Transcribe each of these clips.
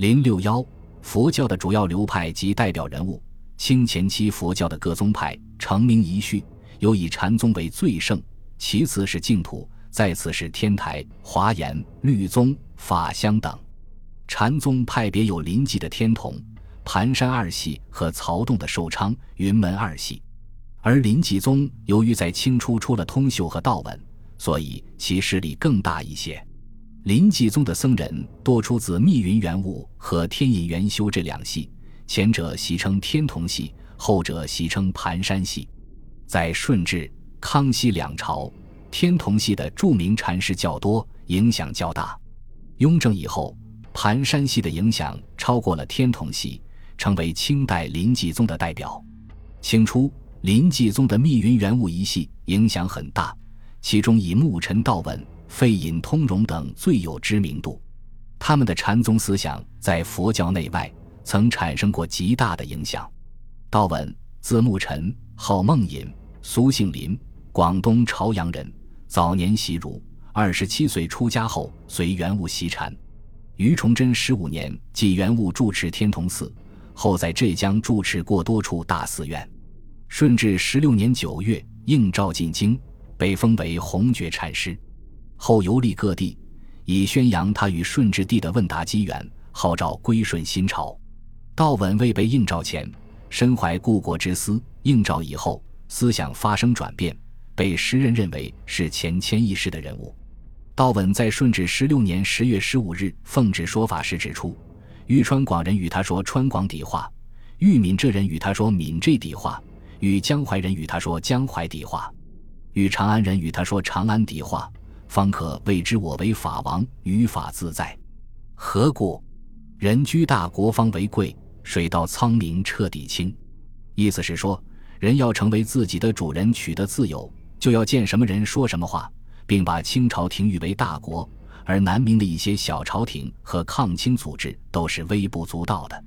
零六幺，佛教的主要流派及代表人物。清前期佛教的各宗派成名遗序，有以禅宗为最盛，其次是净土，再次是天台、华严、律宗、法相等。禅宗派别有临济的天童、盘山二系和曹洞的寿昌、云门二系。而临济宗由于在清初出了通秀和道文，所以其势力更大一些。临济宗的僧人多出自密云圆悟和天隐元修这两系，前者习称天童系，后者习称盘山系。在顺治、康熙两朝，天童系的著名禅师较多，影响较大。雍正以后，盘山系的影响超过了天童系，成为清代临济宗的代表。清初，临济宗的密云圆悟一系影响很大，其中以木尘道文。废隐通融等最有知名度，他们的禅宗思想在佛教内外曾产生过极大的影响。道文，字木尘，号梦隐，俗姓林，广东潮阳人。早年习儒，二十七岁出家后随元悟习禅。于崇祯十五年，继元悟住持天童寺，后在浙江住持过多处大寺院。顺治十六年九月，应召进京，被封为弘觉禅师。后游历各地，以宣扬他与顺治帝的问答机缘，号召归顺新朝。道文未被应召前，身怀故国之思；应召以后，思想发生转变，被时人认为是前谦易世的人物。道文在顺治十六年十月十五日奉旨说法时指出，豫川广人与他说川广底话，豫闽浙人与他说闽浙底话，与江淮人与他说江淮底话，与长安人与他说长安底话。方可谓之我为法王，于法自在。何故？人居大国方为贵，水到仓明彻底清。意思是说，人要成为自己的主人，取得自由，就要见什么人说什么话，并把清朝廷誉为大国，而南明的一些小朝廷和抗清组织都是微不足道的。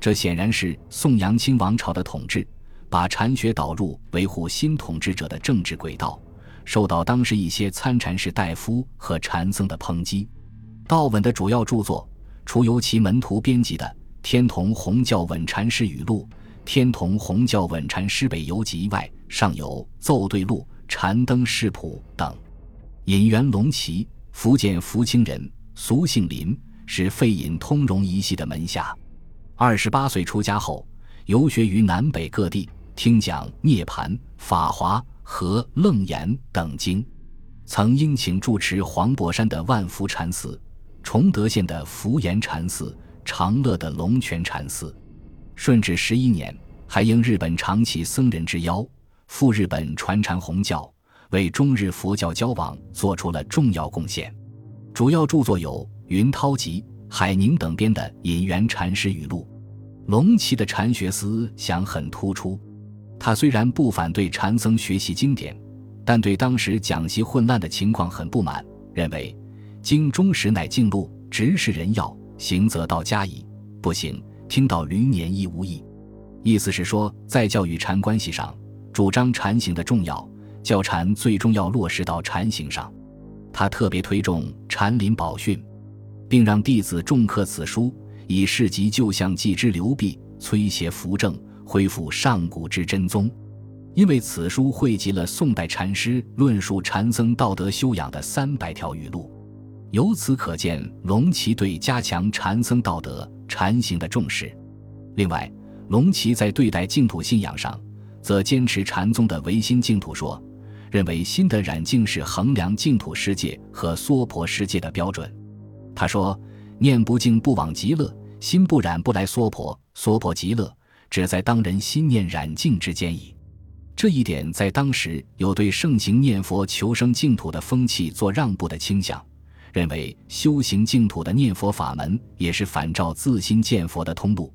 这显然是宋阳清王朝的统治，把禅学导入维护新统治者的政治轨道。受到当时一些参禅士大夫和禅僧的抨击。道稳的主要著作，除由其门徒编辑的《天童弘教稳禅师语录》《天童弘教稳禅师北游集》外，尚有《奏对录》《禅灯释谱》等。隐元龙旗，福建福清人，俗姓林，是费隐通融一系的门下。二十八岁出家后，游学于南北各地，听讲《涅盘》《法华》。和楞严等经，曾应请住持黄柏山的万福禅寺、崇德县的福岩禅寺、长乐的龙泉禅寺。顺治十一年，还应日本长崎僧人之邀，赴日本传禅弘教，为中日佛教交往做出了重要贡献。主要著作有云涛集、海宁等编的《隐元禅师语录》。龙旗的禅学思想很突出。他虽然不反对禅僧学习经典，但对当时讲习混乱的情况很不满，认为经中实乃净路，直是人要行则道家矣，不行听到驴年亦无益。意思是说，在教与禅关系上，主张禅行的重要，教禅最终要落实到禅行上。他特别推重禅林宝训，并让弟子重刻此书，以示及旧相继之流弊，摧邪扶正。恢复上古之真宗，因为此书汇集了宋代禅师论述禅僧道德修养的三百条语录，由此可见龙旗对加强禅僧道德禅行的重视。另外，龙旗在对待净土信仰上，则坚持禅宗的唯心净土说，认为心的染净是衡量净土世界和娑婆世界的标准。他说：“念不净不往极乐，心不染不来娑婆，娑婆极乐。”只在当人心念染净之间矣。这一点在当时有对盛行念佛求生净土的风气做让步的倾向，认为修行净土的念佛法门也是反照自心见佛的通路。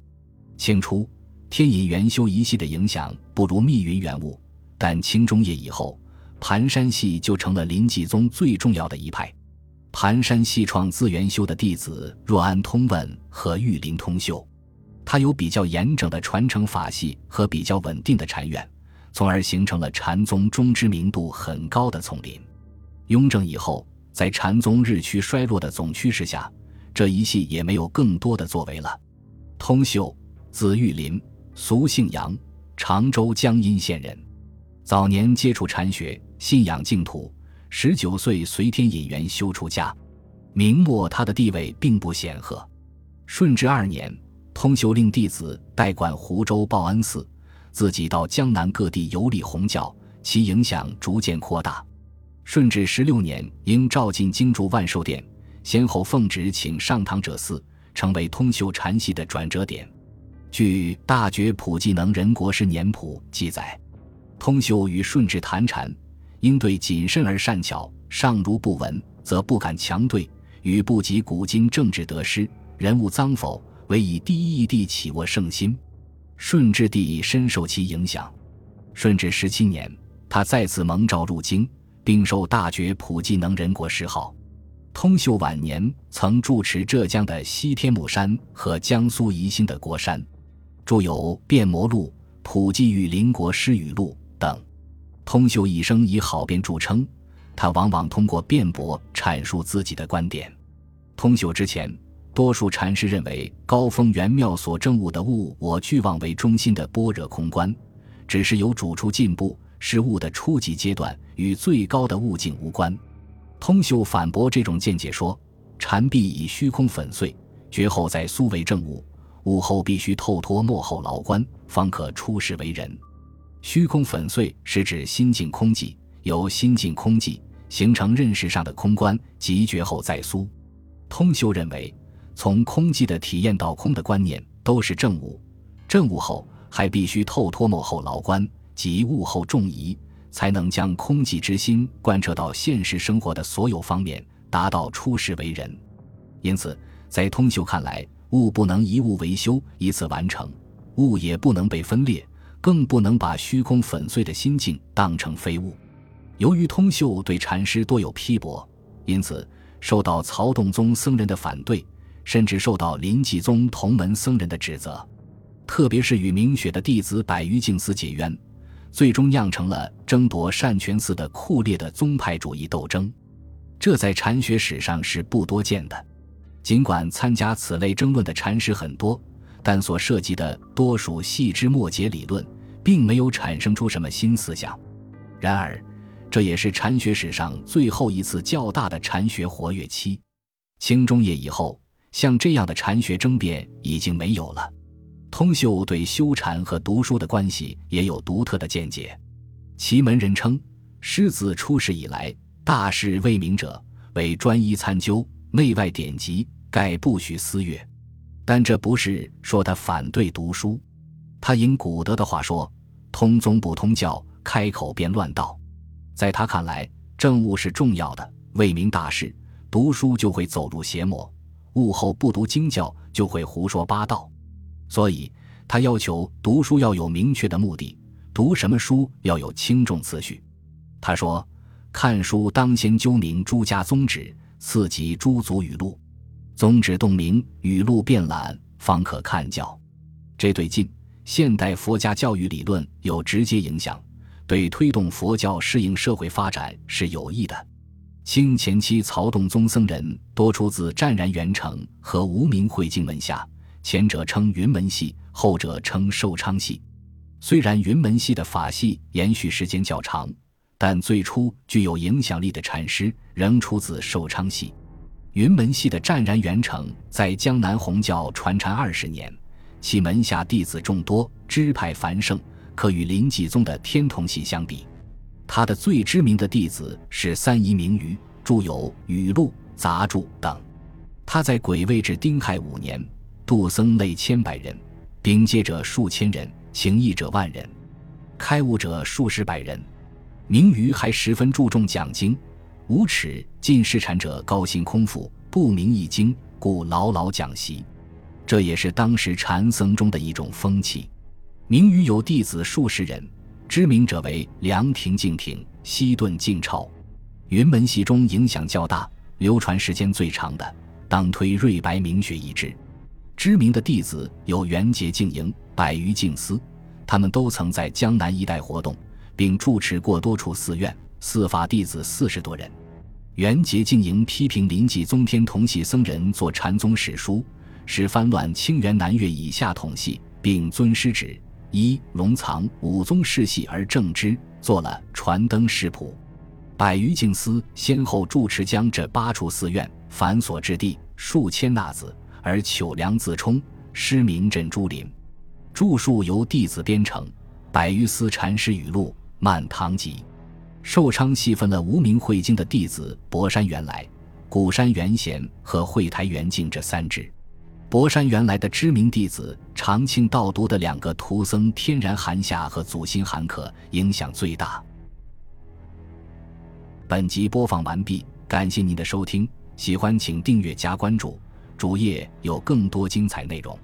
清初天隐元修一系的影响不如密云圆悟，但清中叶以后，盘山系就成了临济宗最重要的一派。盘山系创自元修的弟子若安通问和玉林通秀。他有比较严整的传承法系和比较稳定的禅院，从而形成了禅宗中知名度很高的丛林。雍正以后，在禅宗日趋衰落的总趋势下，这一系也没有更多的作为了。通秀，字玉林，俗姓杨，常州江阴县人。早年接触禅学，信仰净土。十九岁随天引元修出家。明末他的地位并不显赫。顺治二年，通修令弟子代管湖州报恩寺，自己到江南各地游历弘教，其影响逐渐扩大。顺治十六年，因召进京住万寿殿，先后奉旨请上堂者四，成为通修禅系的转折点。据《大觉普济能人国师年谱》记载，通修与顺治谈禅，应对谨慎而善巧，上如不闻，则不敢强对，与不及古今政治得失。人物脏否，唯以第一义地起握圣心。顺治帝深受其影响。顺治十七年，他再次蒙召入京，并受大觉普济能人国师号。通秀晚年曾住持浙江的西天目山和江苏宜兴的国山，著有《变魔录》《普济与邻国师语录》等。通秀一生以好辩著称，他往往通过辩驳阐述自己的观点。通秀之前。多数禅师认为，高峰圆妙所证悟的物我俱妄为中心的般若空观，只是有主处进步，是物的初级阶段，与最高的悟境无关。通秀反驳这种见解说：禅必以虚空粉碎，绝后再苏为正悟，悟后必须透脱幕后牢关，方可出世为人。虚空粉碎是指心境空寂，由心境空寂形成认识上的空观，即绝后再苏。通修认为。从空寂的体验到空的观念，都是正悟。正悟后，还必须透脱幕后牢关，即悟后重疑，才能将空寂之心贯彻到现实生活的所有方面，达到出世为人。因此，在通修看来，悟不能一悟为修，一次完成；悟也不能被分裂，更不能把虚空粉碎的心境当成非物。由于通秀对禅师多有批驳，因此受到曹洞宗僧人的反对。甚至受到临济宗同门僧人的指责，特别是与明雪的弟子百余净司结冤，最终酿成了争夺善泉寺的酷烈的宗派主义斗争。这在禅学史上是不多见的。尽管参加此类争论的禅师很多，但所涉及的多属细枝末节理论，并没有产生出什么新思想。然而，这也是禅学史上最后一次较大的禅学活跃期。清中叶以后。像这样的禅学争辩已经没有了。通秀对修禅和读书的关系也有独特的见解。其门人称：师子出世以来，大事未明者，为专一参究内外典籍，概不许私阅。但这不是说他反对读书。他引古德的话说：“通宗不通教，开口便乱道。”在他看来，政务是重要的，未明大事，读书就会走入邪魔。悟后不读经教，就会胡说八道，所以他要求读书要有明确的目的，读什么书要有轻重次序。他说：“看书当先究明诸家宗旨，次及诸祖语录，宗旨洞明，语录遍览，方可看教。”这对近现代佛家教育理论有直接影响，对推动佛教适应社会发展是有益的。清前期曹洞宗僧人多出自湛然元成和无名慧净门下，前者称云门系，后者称寿昌系。虽然云门系的法系延续时间较长，但最初具有影响力的禅师仍出自寿昌系。云门系的湛然元成在江南弘教传禅二十年，其门下弟子众多，支派繁盛，可与临济宗的天童系相比。他的最知名的弟子是三姨明瑜，著有《语录》《杂著》等。他在癸未至丁亥五年，度僧类千百人，秉戒者数千人，行义者万人，开悟者数十百人。明瑜还十分注重讲经，无耻尽世禅者高薪空腹，不明一经，故牢牢讲习。这也是当时禅僧中的一种风气。明瑜有弟子数十人。知名者为梁廷敬挺、西顿敬超，云门系中影响较大、流传时间最长的，当推瑞白明学一支。知名的弟子有元节敬营、百余敬司，他们都曾在江南一带活动，并住持过多处寺院，四法弟子四十多人。元节经营批评临济宗天同系僧人做禅宗史书，使翻乱清源南岳以下统系，并尊师旨，一龙藏五宗世系而正之，作了《传灯食谱》。百余净司先后住持将这八处寺院繁琐之地数千纳子，而糗梁自充，师名镇珠林。著述由弟子编成，百余司禅师语录，漫堂集。寿昌细分了无名慧经的弟子博山元来、古山元贤和惠台元敬这三支。博山原来的知名弟子长庆道都的两个徒僧天然寒夏和祖心寒可影响最大。本集播放完毕，感谢您的收听，喜欢请订阅加关注，主页有更多精彩内容。